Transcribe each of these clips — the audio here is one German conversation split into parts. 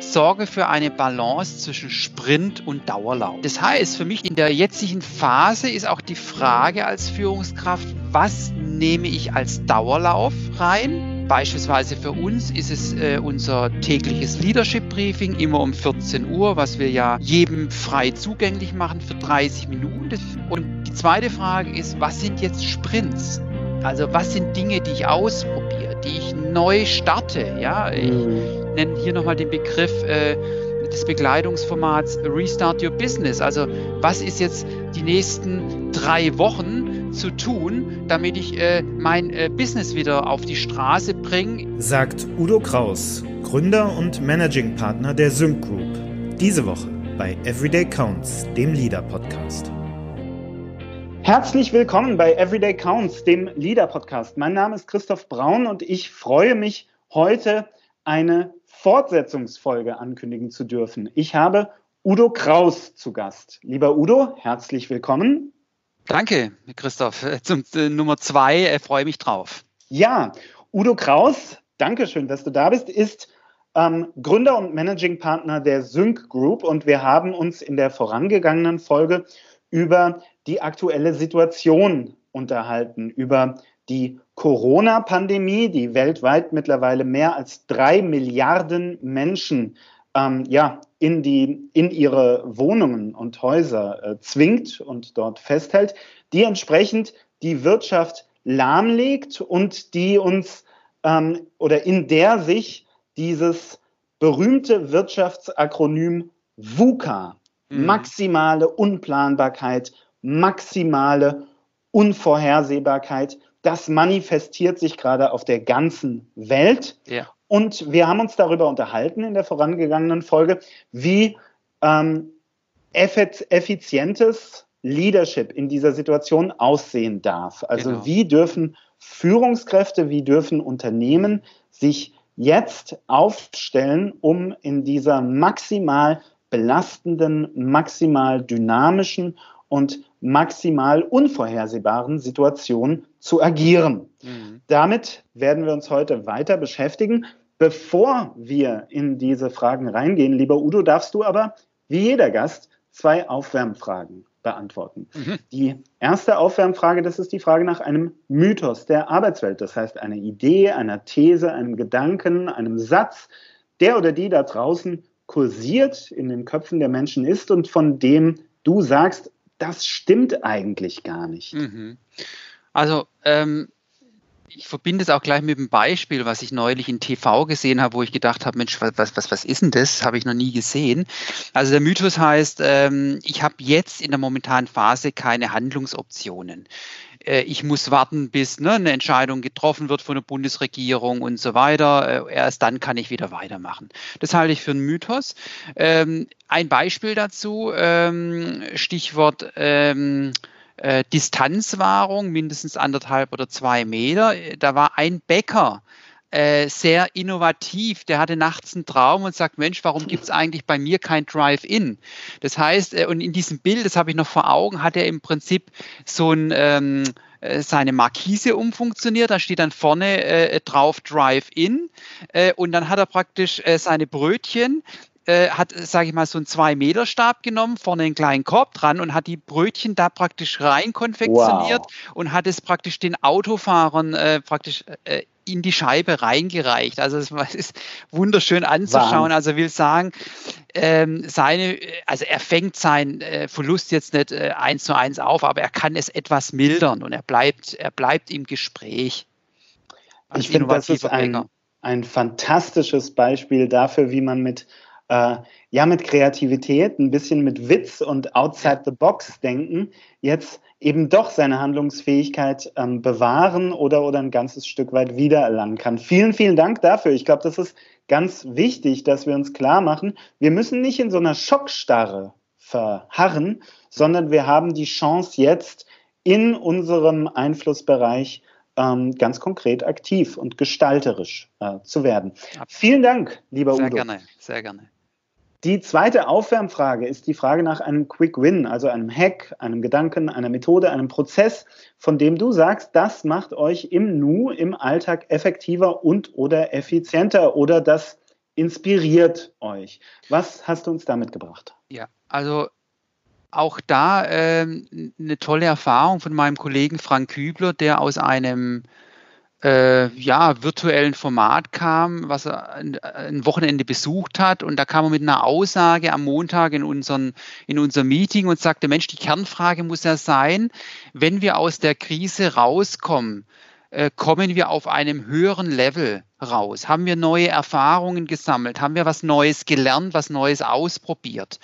sorge für eine Balance zwischen Sprint und Dauerlauf. Das heißt, für mich in der jetzigen Phase ist auch die Frage als Führungskraft, was nehme ich als Dauerlauf rein? Beispielsweise für uns ist es äh, unser tägliches Leadership Briefing, immer um 14 Uhr, was wir ja jedem frei zugänglich machen für 30 Minuten. Und die zweite Frage ist, was sind jetzt Sprints? Also was sind Dinge, die ich ausprobiere, die ich neu starte? Ja, ich mhm. nenne hier nochmal den Begriff äh, des Begleitungsformats Restart Your Business. Also was ist jetzt die nächsten drei Wochen zu tun, damit ich äh, mein äh, Business wieder auf die Straße bringe? Sagt Udo Kraus, Gründer und Managing Partner der Sync Group. Diese Woche bei Everyday Counts, dem Leader Podcast. Herzlich willkommen bei Everyday Counts, dem Leader Podcast. Mein Name ist Christoph Braun und ich freue mich, heute eine Fortsetzungsfolge ankündigen zu dürfen. Ich habe Udo Kraus zu Gast. Lieber Udo, herzlich willkommen. Danke, Christoph. Zum äh, Nummer zwei äh, freue mich drauf. Ja, Udo Kraus, danke schön, dass du da bist, ist ähm, Gründer und Managing Partner der Sync Group und wir haben uns in der vorangegangenen Folge über die aktuelle Situation unterhalten, über die Corona-Pandemie, die weltweit mittlerweile mehr als drei Milliarden Menschen ähm, ja, in, die, in ihre Wohnungen und Häuser äh, zwingt und dort festhält, die entsprechend die Wirtschaft lahmlegt und die uns ähm, oder in der sich dieses berühmte Wirtschaftsakronym VUCA, mhm. maximale Unplanbarkeit, maximale Unvorhersehbarkeit, das manifestiert sich gerade auf der ganzen Welt. Ja. Und wir haben uns darüber unterhalten in der vorangegangenen Folge, wie ähm, effizientes Leadership in dieser Situation aussehen darf. Also genau. wie dürfen Führungskräfte, wie dürfen Unternehmen sich jetzt aufstellen, um in dieser maximal belastenden, maximal dynamischen und maximal unvorhersehbaren Situation zu agieren. Mhm. Damit werden wir uns heute weiter beschäftigen. Bevor wir in diese Fragen reingehen, lieber Udo, darfst du aber, wie jeder Gast, zwei Aufwärmfragen beantworten. Mhm. Die erste Aufwärmfrage, das ist die Frage nach einem Mythos der Arbeitswelt. Das heißt, eine Idee, einer These, einem Gedanken, einem Satz, der oder die da draußen kursiert, in den Köpfen der Menschen ist und von dem du sagst, das stimmt eigentlich gar nicht. Mhm. Also ähm, ich verbinde es auch gleich mit dem Beispiel, was ich neulich in TV gesehen habe, wo ich gedacht habe, Mensch, was, was, was ist denn das? Habe ich noch nie gesehen. Also der Mythos heißt, ähm, ich habe jetzt in der momentanen Phase keine Handlungsoptionen. Äh, ich muss warten, bis ne, eine Entscheidung getroffen wird von der Bundesregierung und so weiter. Äh, erst dann kann ich wieder weitermachen. Das halte ich für einen Mythos. Ähm, ein Beispiel dazu, ähm, Stichwort ähm, äh, Distanzwahrung, mindestens anderthalb oder zwei Meter. Da war ein Bäcker, äh, sehr innovativ. Der hatte nachts einen Traum und sagt, Mensch, warum gibt es eigentlich bei mir kein Drive-In? Das heißt, äh, und in diesem Bild, das habe ich noch vor Augen, hat er im Prinzip so ein ähm, äh, seine Markise umfunktioniert. Da steht dann vorne äh, drauf Drive-In äh, und dann hat er praktisch äh, seine Brötchen äh, hat, sage ich mal, so einen 2-Meter-Stab genommen, vorne einen kleinen Korb dran und hat die Brötchen da praktisch rein konfektioniert wow. und hat es praktisch den Autofahrern äh, praktisch äh, in die Scheibe reingereicht. Also es ist wunderschön anzuschauen. Wahnsinn. Also will sagen, ähm, seine, also er fängt seinen äh, Verlust jetzt nicht äh, eins zu eins auf, aber er kann es etwas mildern und er bleibt, er bleibt im Gespräch. Ich finde, das ist ein, ein fantastisches Beispiel dafür, wie man mit äh, ja mit Kreativität, ein bisschen mit Witz und outside the box denken, jetzt eben doch seine Handlungsfähigkeit ähm, bewahren oder, oder ein ganzes Stück weit wiedererlangen kann. Vielen, vielen Dank dafür. Ich glaube, das ist ganz wichtig, dass wir uns klar machen, wir müssen nicht in so einer Schockstarre verharren, sondern wir haben die Chance jetzt in unserem Einflussbereich ähm, ganz konkret aktiv und gestalterisch äh, zu werden. Vielen Dank, lieber sehr Udo. Sehr gerne, sehr gerne. Die zweite Aufwärmfrage ist die Frage nach einem Quick Win, also einem Hack, einem Gedanken, einer Methode, einem Prozess, von dem du sagst, das macht euch im Nu, im Alltag effektiver und oder effizienter oder das inspiriert euch? Was hast du uns da mitgebracht? Ja, also auch da ähm, eine tolle Erfahrung von meinem Kollegen Frank Kübler, der aus einem äh, ja, virtuellen Format kam, was er ein, Wochenende besucht hat. Und da kam er mit einer Aussage am Montag in, unseren, in unserem Meeting und sagte, Mensch, die Kernfrage muss ja sein, wenn wir aus der Krise rauskommen, äh, kommen wir auf einem höheren Level raus? Haben wir neue Erfahrungen gesammelt? Haben wir was Neues gelernt, was Neues ausprobiert?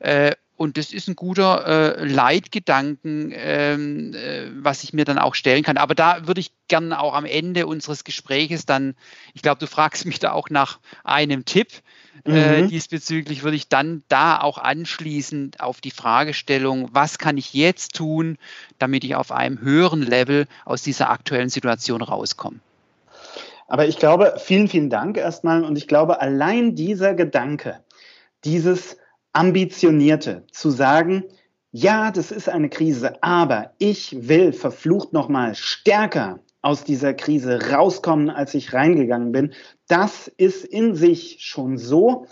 Äh, und das ist ein guter äh, Leitgedanken, ähm, äh, was ich mir dann auch stellen kann. Aber da würde ich gerne auch am Ende unseres Gespräches dann, ich glaube, du fragst mich da auch nach einem Tipp. Äh, mhm. diesbezüglich würde ich dann da auch anschließend auf die Fragestellung, was kann ich jetzt tun, damit ich auf einem höheren Level aus dieser aktuellen Situation rauskomme. Aber ich glaube, vielen, vielen Dank erstmal. Und ich glaube, allein dieser Gedanke, dieses Ambitionierte, zu sagen, ja, das ist eine Krise, aber ich will verflucht nochmal stärker aus dieser Krise rauskommen, als ich reingegangen bin. Das ist in sich schon so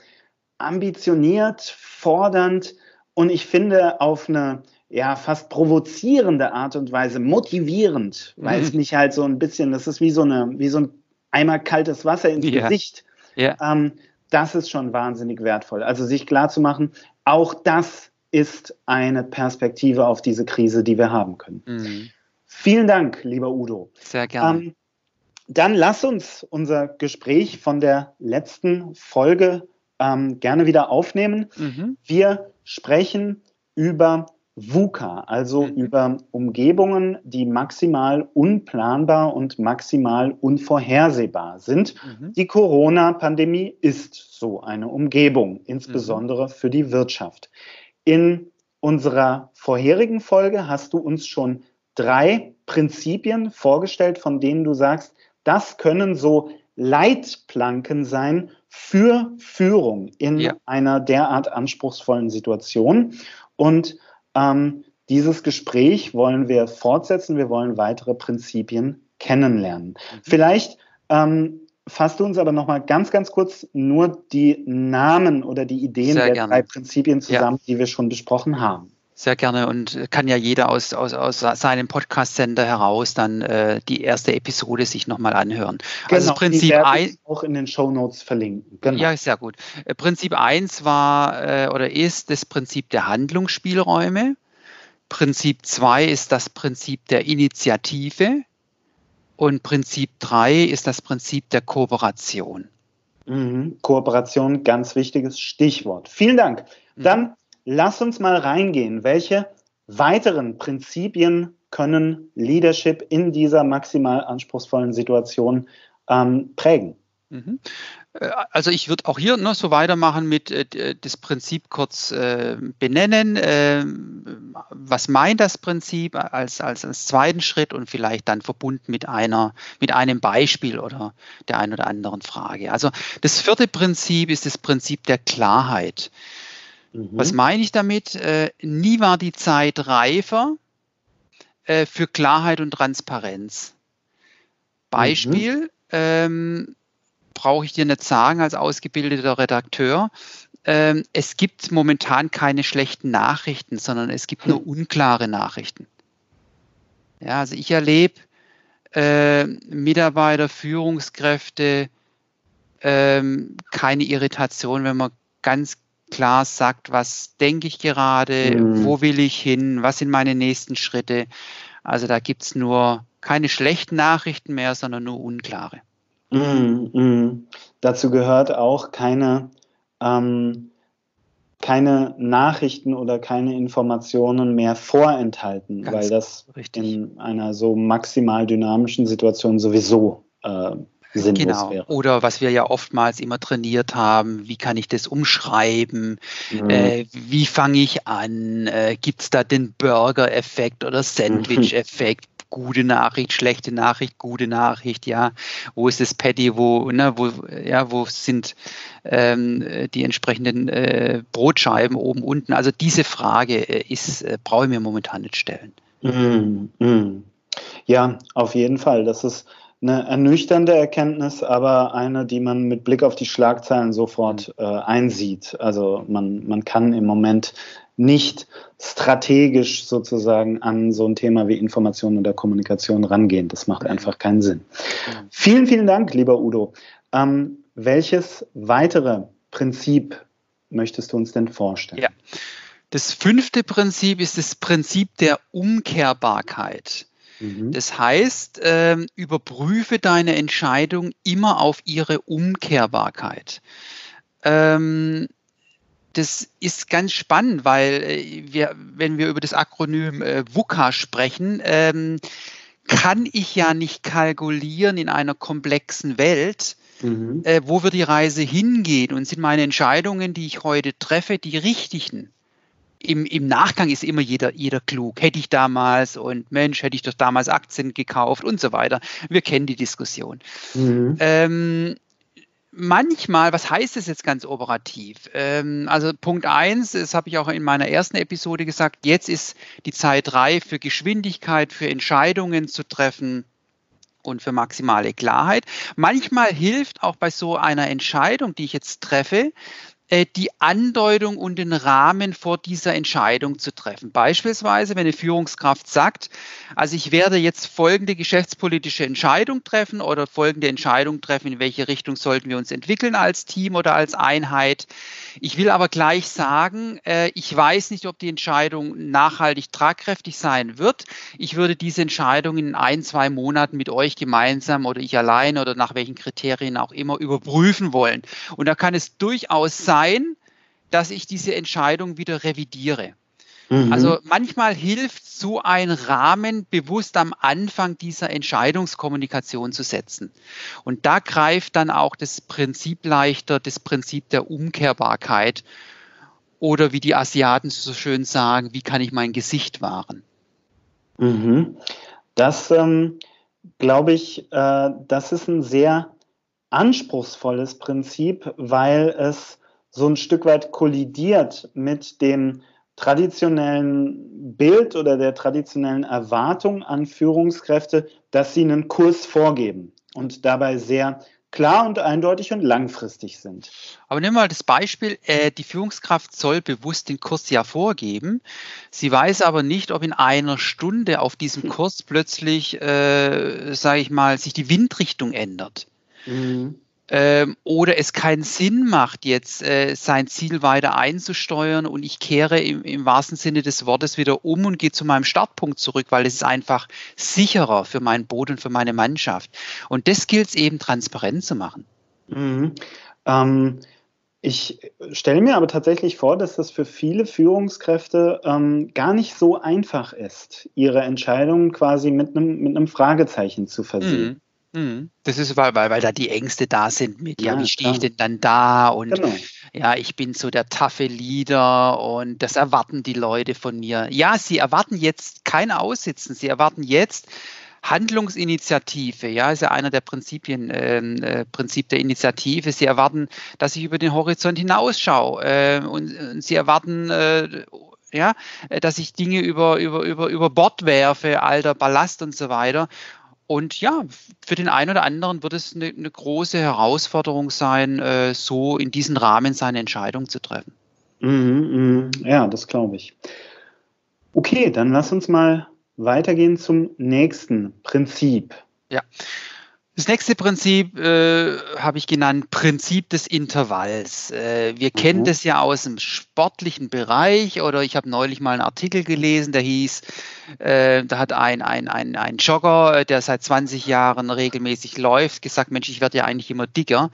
ambitioniert, fordernd und ich finde auf eine ja fast provozierende Art und Weise motivierend, weil mhm. es mich halt so ein bisschen, das ist wie so eine wie so ein Eimer kaltes Wasser ins ja. Gesicht. Ja. Ähm, das ist schon wahnsinnig wertvoll. Also sich klar zu machen, auch das ist eine Perspektive auf diese Krise, die wir haben können. Mhm. Vielen Dank, lieber Udo. Sehr gerne. Ähm, dann lass uns unser Gespräch von der letzten Folge ähm, gerne wieder aufnehmen. Mhm. Wir sprechen über VUCA, also mhm. über Umgebungen, die maximal unplanbar und maximal unvorhersehbar sind. Mhm. Die Corona-Pandemie ist so eine Umgebung, insbesondere mhm. für die Wirtschaft. In unserer vorherigen Folge hast du uns schon drei Prinzipien vorgestellt, von denen du sagst, das können so Leitplanken sein für Führung in ja. einer derart anspruchsvollen Situation. Und ähm, dieses Gespräch wollen wir fortsetzen. Wir wollen weitere Prinzipien kennenlernen. Mhm. Vielleicht ähm, fasst du uns aber noch mal ganz, ganz kurz nur die Namen oder die Ideen Sehr der gerne. drei Prinzipien zusammen, ja. die wir schon besprochen haben. Sehr gerne und kann ja jeder aus, aus, aus seinem Podcast-Sender heraus dann äh, die erste Episode sich nochmal anhören. Genau, also Prinzip 1 auch in den Show Notes verlinken. Genau. Ja, sehr gut. Äh, Prinzip 1 war äh, oder ist das Prinzip der Handlungsspielräume. Prinzip 2 ist das Prinzip der Initiative. Und Prinzip 3 ist das Prinzip der Kooperation. Mhm. Kooperation, ganz wichtiges Stichwort. Vielen Dank. Mhm. Dann lass uns mal reingehen. Welche weiteren Prinzipien können Leadership in dieser maximal anspruchsvollen Situation ähm, prägen? Mhm. Äh, also ich würde auch hier noch so weitermachen mit äh, das Prinzip kurz äh, benennen. Äh, was meint das Prinzip als, als, als zweiten Schritt und vielleicht dann verbunden mit einer, mit einem Beispiel oder der einen oder anderen Frage. Also das vierte Prinzip ist das Prinzip der Klarheit. Mhm. Was meine ich damit? Äh, nie war die Zeit reifer äh, für Klarheit und Transparenz. Beispiel, mhm. ähm, brauche ich dir nicht sagen als ausgebildeter Redakteur. Ähm, es gibt momentan keine schlechten Nachrichten, sondern es gibt nur hm. unklare Nachrichten. Ja, also ich erlebe äh, Mitarbeiter, Führungskräfte, ähm, keine Irritation, wenn man ganz klar sagt, was denke ich gerade, mhm. wo will ich hin, was sind meine nächsten Schritte. Also da gibt es nur keine schlechten Nachrichten mehr, sondern nur unklare. Mhm. Mhm. Dazu gehört auch keine, ähm, keine Nachrichten oder keine Informationen mehr vorenthalten, Ganz weil das richtig. in einer so maximal dynamischen Situation sowieso äh, sinnlos genau. wäre. Oder was wir ja oftmals immer trainiert haben, wie kann ich das umschreiben? Mhm. Äh, wie fange ich an? Äh, Gibt es da den Burger-Effekt oder Sandwich-Effekt? gute Nachricht, schlechte Nachricht, gute Nachricht, ja. Wo ist das Patty, wo, ne, wo, ja, wo sind ähm, die entsprechenden äh, Brotscheiben oben, unten? Also diese Frage äh, ist, äh, brauche ich mir momentan nicht stellen. Mm, mm. Ja, auf jeden Fall. Das ist eine ernüchternde Erkenntnis, aber eine, die man mit Blick auf die Schlagzeilen sofort mhm. äh, einsieht. Also man, man kann im Moment nicht strategisch sozusagen an so ein Thema wie Information oder Kommunikation rangehen. Das macht einfach keinen Sinn. Mhm. Vielen, vielen Dank, lieber Udo. Ähm, welches weitere Prinzip möchtest du uns denn vorstellen? Ja. Das fünfte Prinzip ist das Prinzip der Umkehrbarkeit. Mhm. Das heißt, äh, überprüfe deine Entscheidung immer auf ihre Umkehrbarkeit. Ähm, das ist ganz spannend, weil äh, wir, wenn wir über das Akronym äh, VUCA sprechen, ähm, kann ich ja nicht kalkulieren in einer komplexen Welt, mhm. äh, wo wird die Reise hingehen und sind meine Entscheidungen, die ich heute treffe, die richtigen im, im Nachgang ist immer jeder, jeder klug. Hätte ich damals und Mensch, hätte ich doch damals Aktien gekauft und so weiter. Wir kennen die Diskussion. Mhm. Ähm, manchmal, was heißt es jetzt ganz operativ? Ähm, also Punkt eins, das habe ich auch in meiner ersten Episode gesagt, jetzt ist die Zeit reif für Geschwindigkeit, für Entscheidungen zu treffen und für maximale Klarheit. Manchmal hilft auch bei so einer Entscheidung, die ich jetzt treffe, die Andeutung und den Rahmen vor dieser Entscheidung zu treffen. Beispielsweise, wenn eine Führungskraft sagt, also ich werde jetzt folgende geschäftspolitische Entscheidung treffen oder folgende Entscheidung treffen, in welche Richtung sollten wir uns entwickeln als Team oder als Einheit. Ich will aber gleich sagen, äh, ich weiß nicht, ob die Entscheidung nachhaltig tragkräftig sein wird. Ich würde diese Entscheidung in ein, zwei Monaten mit euch gemeinsam oder ich allein oder nach welchen Kriterien auch immer überprüfen wollen. Und da kann es durchaus sein, sein, dass ich diese Entscheidung wieder revidiere. Mhm. Also manchmal hilft so ein Rahmen bewusst am Anfang dieser Entscheidungskommunikation zu setzen. Und da greift dann auch das Prinzip leichter, das Prinzip der Umkehrbarkeit. Oder wie die Asiaten so schön sagen, wie kann ich mein Gesicht wahren? Mhm. Das ähm, glaube ich, äh, das ist ein sehr anspruchsvolles Prinzip, weil es so ein Stück weit kollidiert mit dem traditionellen Bild oder der traditionellen Erwartung an Führungskräfte, dass sie einen Kurs vorgeben und dabei sehr klar und eindeutig und langfristig sind. Aber nimm mal das Beispiel, äh, die Führungskraft soll bewusst den Kurs ja vorgeben. Sie weiß aber nicht, ob in einer Stunde auf diesem Kurs plötzlich, äh, sage ich mal, sich die Windrichtung ändert. Mhm ähm, oder es keinen Sinn macht, jetzt äh, sein Ziel weiter einzusteuern und ich kehre im, im wahrsten Sinne des Wortes wieder um und gehe zu meinem Startpunkt zurück, weil es ist einfach sicherer für mein Boot und für meine Mannschaft. Und das gilt es eben transparent zu machen. Mhm. Ähm, ich stelle mir aber tatsächlich vor, dass das für viele Führungskräfte ähm, gar nicht so einfach ist, ihre Entscheidungen quasi mit einem, mit einem Fragezeichen zu versehen. Mhm. Mhm. Das ist, weil, weil, weil da die Ängste da sind mit, ja, ja wie stehe ich denn dann da? Und genau. ja, ich bin so der taffe Leader und das erwarten die Leute von mir. Ja, sie erwarten jetzt kein Aussitzen, sie erwarten jetzt Handlungsinitiative, ja, ist ja einer der Prinzipien, ähm, äh, Prinzip der Initiative. Sie erwarten, dass ich über den Horizont hinausschaue äh, und, und, sie erwarten, äh, ja, dass ich Dinge über, über, über, über Bord werfe, alter Ballast und so weiter. Und ja, für den einen oder anderen wird es eine, eine große Herausforderung sein, äh, so in diesem Rahmen seine Entscheidung zu treffen. Mhm, mh. Ja, das glaube ich. Okay, dann lass uns mal weitergehen zum nächsten Prinzip. Ja. Das nächste Prinzip äh, habe ich genannt Prinzip des Intervalls. Äh, wir mhm. kennen das ja aus dem sportlichen Bereich oder ich habe neulich mal einen Artikel gelesen, der hieß, äh, da hat ein, ein, ein, ein Jogger, äh, der seit 20 Jahren regelmäßig läuft, gesagt, Mensch, ich werde ja eigentlich immer dicker.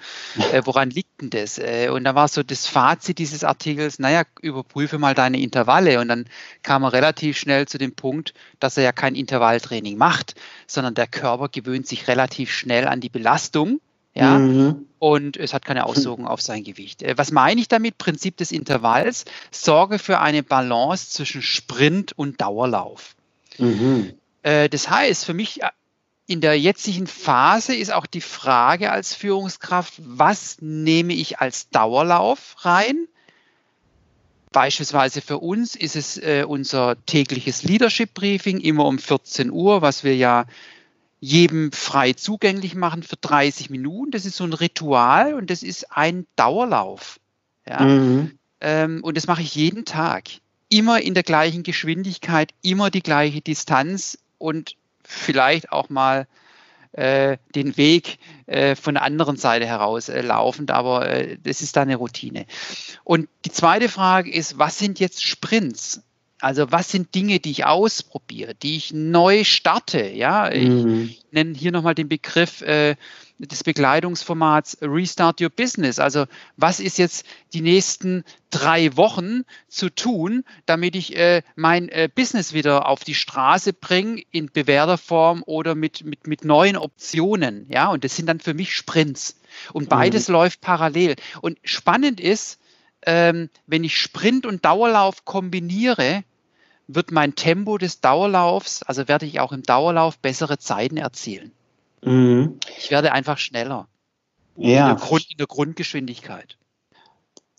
Äh, woran liegt denn das? Äh, und da war so das Fazit dieses Artikels, naja, überprüfe mal deine Intervalle. Und dann kam er relativ schnell zu dem Punkt, dass er ja kein Intervalltraining macht, sondern der Körper gewöhnt sich relativ schnell an die Belastung. Ja, mhm. und es hat keine Auswirkungen auf sein Gewicht. Äh, was meine ich damit? Prinzip des Intervalls. Sorge für eine Balance zwischen Sprint und Dauerlauf. Mhm. Äh, das heißt, für mich äh, in der jetzigen Phase ist auch die Frage als Führungskraft, was nehme ich als Dauerlauf rein? Beispielsweise für uns ist es äh, unser tägliches Leadership Briefing immer um 14 Uhr, was wir ja jedem frei zugänglich machen für 30 Minuten. Das ist so ein Ritual und das ist ein Dauerlauf. Ja? Mhm. Ähm, und das mache ich jeden Tag. Immer in der gleichen Geschwindigkeit, immer die gleiche Distanz und vielleicht auch mal äh, den Weg äh, von der anderen Seite heraus äh, laufend, aber äh, das ist da eine Routine. Und die zweite Frage ist, was sind jetzt Sprints? Also was sind Dinge, die ich ausprobiere, die ich neu starte? Ja, mhm. ich nenne hier nochmal den Begriff äh, des Begleitungsformats Restart Your Business. Also was ist jetzt die nächsten drei Wochen zu tun, damit ich äh, mein äh, Business wieder auf die Straße bringe in bewährter Form oder mit, mit, mit neuen Optionen. Ja, und das sind dann für mich Sprints. Und beides mhm. läuft parallel. Und spannend ist, ähm, wenn ich Sprint und Dauerlauf kombiniere, wird mein Tempo des Dauerlaufs, also werde ich auch im Dauerlauf bessere Zeiten erzielen. Mhm. Ich werde einfach schneller. Ja. In der, Grund, in der Grundgeschwindigkeit.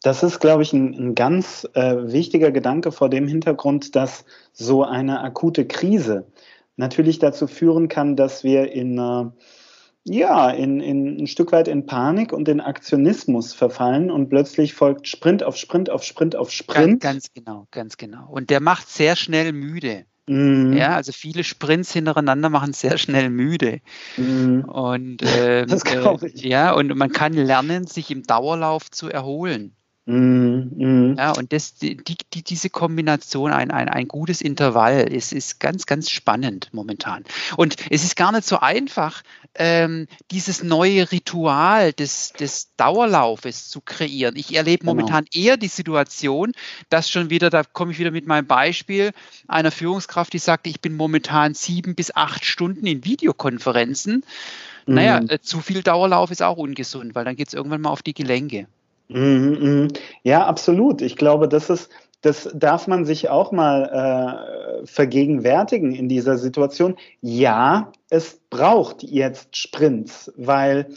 Das ist, glaube ich, ein, ein ganz äh, wichtiger Gedanke vor dem Hintergrund, dass so eine akute Krise natürlich dazu führen kann, dass wir in äh, ja, in, in ein Stück weit in Panik und in Aktionismus verfallen und plötzlich folgt Sprint auf Sprint auf Sprint auf Sprint. Ganz, ganz genau, ganz genau. Und der macht sehr schnell müde. Mhm. Ja, also viele Sprints hintereinander machen sehr schnell müde. Mhm. Und ähm, das äh, ja, und man kann lernen, sich im Dauerlauf zu erholen. Mm, Ja, und das, die, die, diese Kombination, ein, ein, ein gutes Intervall, ist, ist ganz, ganz spannend momentan. Und es ist gar nicht so einfach, ähm, dieses neue Ritual des, des Dauerlaufes zu kreieren. Ich erlebe genau. momentan eher die Situation, dass schon wieder, da komme ich wieder mit meinem Beispiel einer Führungskraft, die sagte, ich bin momentan sieben bis acht Stunden in Videokonferenzen. Mhm. Naja, äh, zu viel Dauerlauf ist auch ungesund, weil dann geht es irgendwann mal auf die Gelenke. Mhm, mhm. Ja, absolut. Ich glaube, das ist, das darf man sich auch mal äh, vergegenwärtigen in dieser Situation. Ja, es braucht jetzt Sprints, weil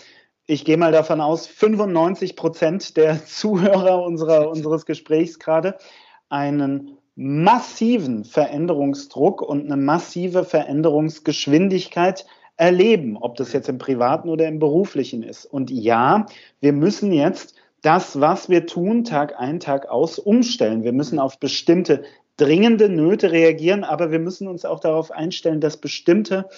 ich gehe mal davon aus, 95 Prozent der Zuhörer unserer, unseres Gesprächs gerade einen massiven Veränderungsdruck und eine massive Veränderungsgeschwindigkeit erleben, ob das jetzt im privaten oder im beruflichen ist. Und ja, wir müssen jetzt das, was wir tun, Tag ein, Tag aus umstellen. Wir müssen auf bestimmte dringende Nöte reagieren, aber wir müssen uns auch darauf einstellen, dass bestimmte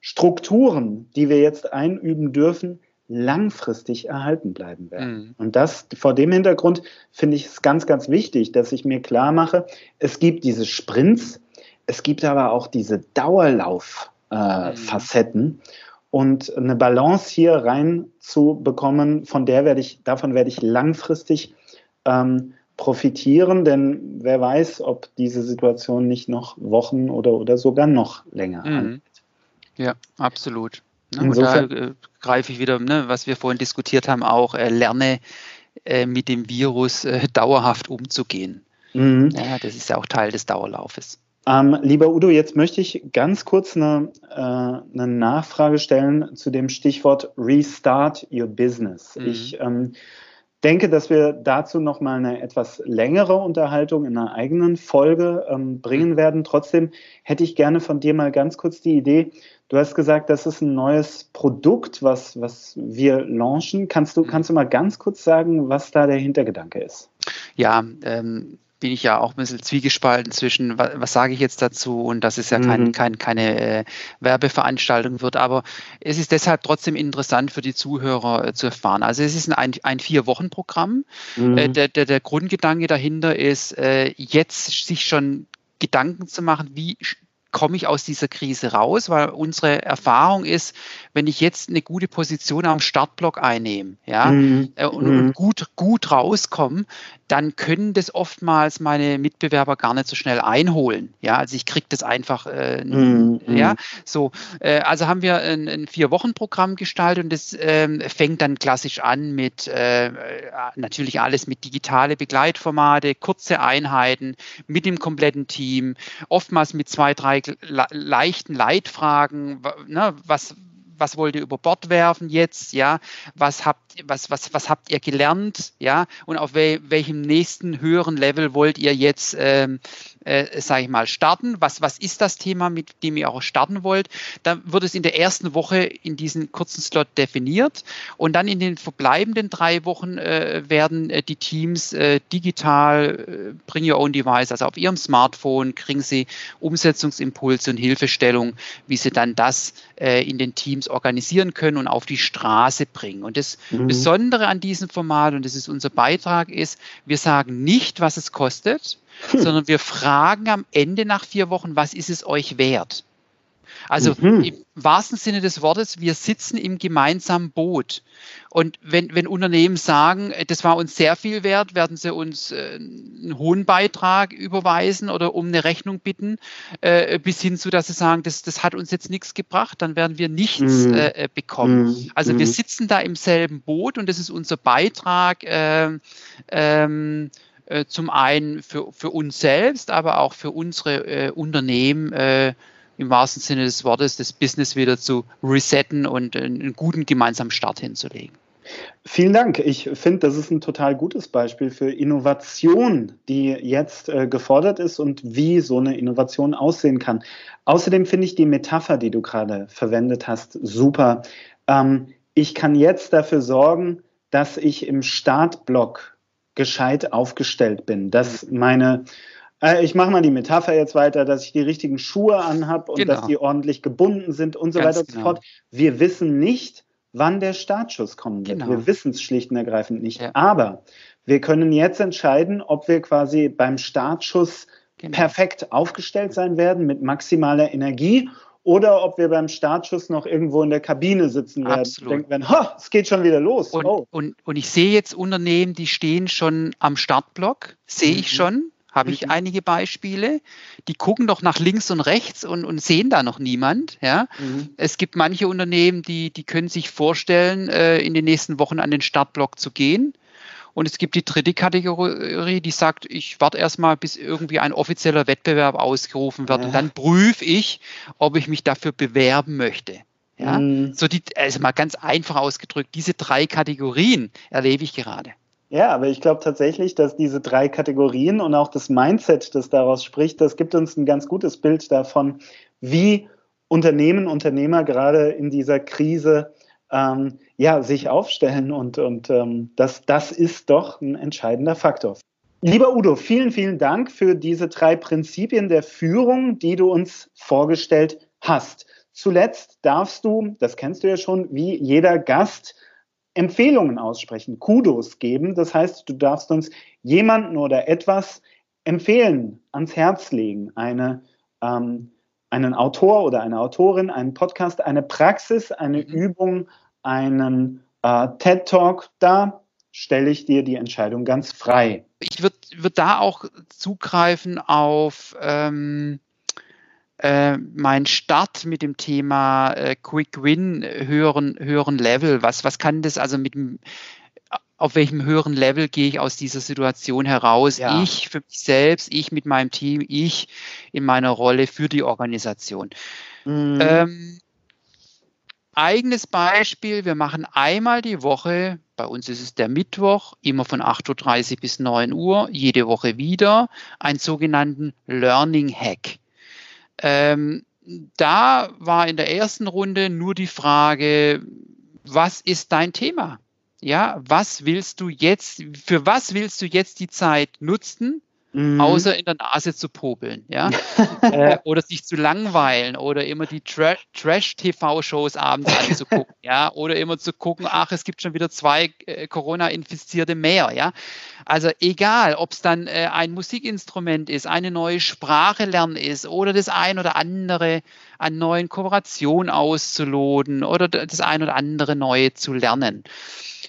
Strukturen, die wir jetzt einüben dürfen, langfristig erhalten bleiben werden. Mhm. Und das vor dem Hintergrund finde ich es ganz, ganz wichtig, dass ich mir klar mache, es gibt diese Sprints, es gibt aber auch diese Dauerlauf-Facetten. Äh, mhm und eine Balance hier reinzubekommen, von der werde ich, davon werde ich langfristig ähm, profitieren, denn wer weiß, ob diese Situation nicht noch Wochen oder, oder sogar noch länger mhm. anhält. Ja, absolut. Ne? Und da äh, greife ich wieder, ne, was wir vorhin diskutiert haben, auch äh, lerne äh, mit dem Virus äh, dauerhaft umzugehen. Mhm. Ja, das ist ja auch Teil des Dauerlaufes. Ähm, lieber Udo, jetzt möchte ich ganz kurz eine, äh, eine Nachfrage stellen zu dem Stichwort Restart Your Business. Mhm. Ich ähm, denke, dass wir dazu nochmal eine etwas längere Unterhaltung in einer eigenen Folge ähm, bringen werden. Trotzdem hätte ich gerne von dir mal ganz kurz die Idee. Du hast gesagt, das ist ein neues Produkt, was, was wir launchen. Kannst du, mhm. kannst du mal ganz kurz sagen, was da der Hintergedanke ist? Ja, ähm, bin ich ja auch ein bisschen zwiegespalten zwischen, was, was sage ich jetzt dazu und dass es ja kein, mhm. kein, keine äh, Werbeveranstaltung wird. Aber es ist deshalb trotzdem interessant für die Zuhörer äh, zu erfahren. Also es ist ein, ein Vier-Wochen-Programm. Mhm. Äh, der, der, der Grundgedanke dahinter ist, äh, jetzt sich schon Gedanken zu machen, wie komme ich aus dieser Krise raus, weil unsere Erfahrung ist, wenn ich jetzt eine gute Position am Startblock einnehme ja, mhm. Äh, und, und, mhm. gut, gut rauskomme, dann können das oftmals meine Mitbewerber gar nicht so schnell einholen. Ja, also ich kriege das einfach, äh, mhm. ja, so. Äh, also haben wir ein, ein Vier-Wochen-Programm gestaltet und das äh, fängt dann klassisch an mit äh, natürlich alles mit digitale Begleitformate, kurze Einheiten, mit dem kompletten Team, oftmals mit zwei, drei le leichten Leitfragen, ne, was was wollt ihr über Bord werfen jetzt, ja, was habt, was, was, was habt ihr gelernt, ja, und auf wel, welchem nächsten höheren Level wollt ihr jetzt, ähm, äh, sage ich mal, starten? Was, was ist das Thema, mit dem ihr auch starten wollt? Dann wird es in der ersten Woche in diesen kurzen Slot definiert und dann in den verbleibenden drei Wochen äh, werden äh, die Teams äh, digital, äh, bring your own device, also auf ihrem Smartphone, kriegen sie Umsetzungsimpulse und Hilfestellung, wie sie dann das äh, in den Teams organisieren können und auf die Straße bringen. Und das mhm. Besondere an diesem Format, und das ist unser Beitrag, ist, wir sagen nicht, was es kostet, hm. sondern wir fragen am Ende nach vier Wochen, was ist es euch wert? Also mhm. im wahrsten Sinne des Wortes, wir sitzen im gemeinsamen Boot. Und wenn, wenn Unternehmen sagen, äh, das war uns sehr viel wert, werden sie uns äh, einen hohen Beitrag überweisen oder um eine Rechnung bitten, äh, bis hin zu, dass sie sagen, das, das hat uns jetzt nichts gebracht, dann werden wir nichts mhm. äh, bekommen. Mhm. Also wir mhm. sitzen da im selben Boot und das ist unser Beitrag. Ähm, ähm, äh, zum einen für, für uns selbst, aber auch für unsere äh, Unternehmen äh, im wahrsten Sinne des Wortes das Business wieder zu resetten und einen guten gemeinsamen Start hinzulegen. Vielen Dank. Ich finde, das ist ein total gutes Beispiel für Innovation, die jetzt äh, gefordert ist und wie so eine Innovation aussehen kann. Außerdem finde ich die Metapher, die du gerade verwendet hast, super. Ähm, ich kann jetzt dafür sorgen, dass ich im Startblock gescheit aufgestellt bin, dass meine äh, ich mache mal die Metapher jetzt weiter, dass ich die richtigen Schuhe anhabe und genau. dass die ordentlich gebunden sind und so Ganz weiter und genau. so fort. Wir wissen nicht, wann der Startschuss kommen wird. Genau. Wir wissen es schlicht und ergreifend nicht. Ja. Aber wir können jetzt entscheiden, ob wir quasi beim Startschuss genau. perfekt aufgestellt sein werden mit maximaler Energie oder ob wir beim Startschuss noch irgendwo in der Kabine sitzen werden Absolut. denken werden, ha, es geht schon wieder los. Und, oh. und, und ich sehe jetzt Unternehmen, die stehen schon am Startblock, sehe mhm. ich schon, habe ich mhm. einige Beispiele. Die gucken doch nach links und rechts und, und sehen da noch niemand. Ja? Mhm. Es gibt manche Unternehmen, die, die können sich vorstellen, äh, in den nächsten Wochen an den Startblock zu gehen. Und es gibt die dritte Kategorie, die sagt, ich warte erstmal, bis irgendwie ein offizieller Wettbewerb ausgerufen wird. Ja. Und dann prüfe ich, ob ich mich dafür bewerben möchte. Ja? Mhm. So die, also mal ganz einfach ausgedrückt, diese drei Kategorien erlebe ich gerade. Ja, aber ich glaube tatsächlich, dass diese drei Kategorien und auch das Mindset, das daraus spricht, das gibt uns ein ganz gutes Bild davon, wie Unternehmen, Unternehmer gerade in dieser Krise ähm, ja, sich aufstellen und, und ähm, das, das ist doch ein entscheidender Faktor. Lieber Udo, vielen, vielen Dank für diese drei Prinzipien der Führung, die du uns vorgestellt hast. Zuletzt darfst du, das kennst du ja schon, wie jeder Gast Empfehlungen aussprechen, Kudos geben. Das heißt, du darfst uns jemanden oder etwas empfehlen, ans Herz legen. Eine, ähm, einen Autor oder eine Autorin, einen Podcast, eine Praxis, eine mhm. Übung, einen äh, TED Talk. Da stelle ich dir die Entscheidung ganz frei. Ich würde würd da auch zugreifen auf ähm, äh, mein Start mit dem Thema äh, Quick Win höheren, höheren Level. Was, was kann das also mit dem auf welchem höheren Level gehe ich aus dieser Situation heraus? Ja. Ich für mich selbst, ich mit meinem Team, ich in meiner Rolle für die Organisation. Mhm. Ähm, eigenes Beispiel, wir machen einmal die Woche, bei uns ist es der Mittwoch, immer von 8.30 Uhr bis 9 Uhr, jede Woche wieder, einen sogenannten Learning Hack. Ähm, da war in der ersten Runde nur die Frage, was ist dein Thema? Ja, was willst du jetzt, für was willst du jetzt die Zeit nutzen? Mhm. außer in der Nase zu popeln, ja, äh, oder sich zu langweilen oder immer die Tra Trash-TV-Shows abends anzugucken, ja, oder immer zu gucken, ach, es gibt schon wieder zwei äh, Corona-Infizierte mehr, ja. Also egal, ob es dann äh, ein Musikinstrument ist, eine neue Sprache lernen ist oder das ein oder andere an neuen Kooperationen auszuloten oder das ein oder andere neue zu lernen.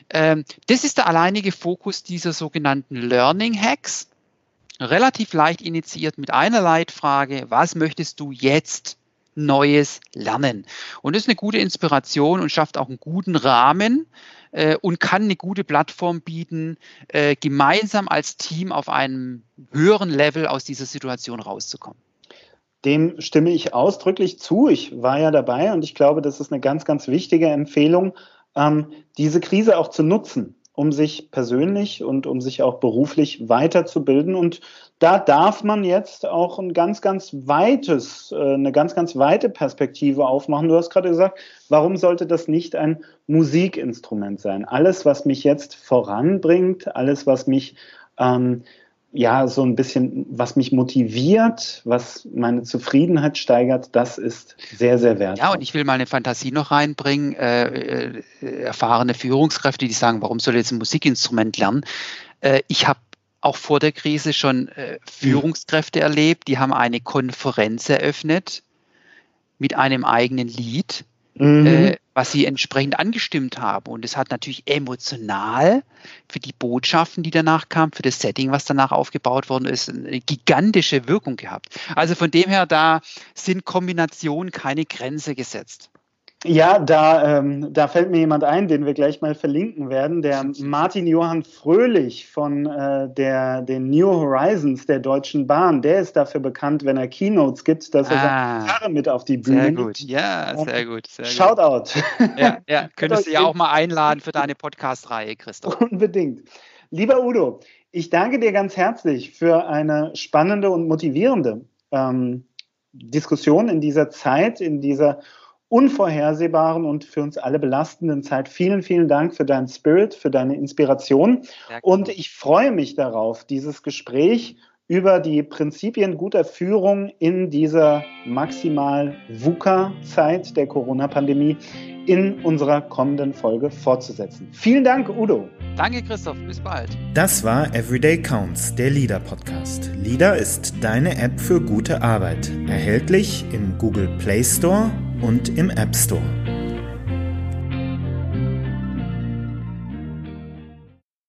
Ähm, das ist der alleinige Fokus dieser sogenannten Learning Hacks relativ leicht initiiert mit einer Leitfrage, was möchtest du jetzt Neues lernen? Und das ist eine gute Inspiration und schafft auch einen guten Rahmen äh, und kann eine gute Plattform bieten, äh, gemeinsam als Team auf einem höheren Level aus dieser Situation rauszukommen. dem stimme ich ausdrücklich zu. Ich war ja dabei und ich glaube, das ist eine ganz, ganz wichtige Empfehlung, ähm, diese Krise auch zu nutzen, um sich persönlich und um sich auch beruflich weiterzubilden. Und da darf man jetzt auch ein ganz, ganz weites, äh, eine ganz, ganz weite Perspektive aufmachen. Du hast gerade gesagt, warum sollte das nicht ein Musikinstrument sein? Alles, was mich jetzt voranbringt, alles, was mich ähm, ja, so ein bisschen, was mich motiviert, was meine Zufriedenheit steigert, das ist sehr, sehr wertvoll. Ja, und ich will mal eine Fantasie noch reinbringen. Äh, äh, erfahrene Führungskräfte, die sagen, warum soll ich jetzt ein Musikinstrument lernen? Äh, ich habe auch vor der Krise schon äh, Führungskräfte mhm. erlebt, die haben eine Konferenz eröffnet mit einem eigenen Lied mhm. äh, was sie entsprechend angestimmt haben. Und es hat natürlich emotional für die Botschaften, die danach kamen, für das Setting, was danach aufgebaut worden ist, eine gigantische Wirkung gehabt. Also von dem her, da sind Kombinationen keine Grenze gesetzt. Ja, da, ähm, da fällt mir jemand ein, den wir gleich mal verlinken werden, der Martin Johann Fröhlich von äh, der, den New Horizons der Deutschen Bahn. Der ist dafür bekannt, wenn er Keynotes gibt, dass er ah, seine Gitarre mit auf die Bühne Sehr gut, ja, sehr gut. Sehr Shoutout. Ja, ja. könntest du ja auch mal einladen für deine Podcast-Reihe, Christoph. Unbedingt. Lieber Udo, ich danke dir ganz herzlich für eine spannende und motivierende ähm, Diskussion in dieser Zeit, in dieser unvorhersehbaren und für uns alle belastenden Zeit. Vielen, vielen Dank für deinen Spirit, für deine Inspiration. Und ich freue mich darauf, dieses Gespräch über die Prinzipien guter Führung in dieser maximal VUCA-Zeit der Corona-Pandemie in unserer kommenden Folge fortzusetzen. Vielen Dank, Udo. Danke, Christoph. Bis bald. Das war Everyday Counts, der Leader Podcast. Leader ist deine App für gute Arbeit. Erhältlich im Google Play Store und im App Store.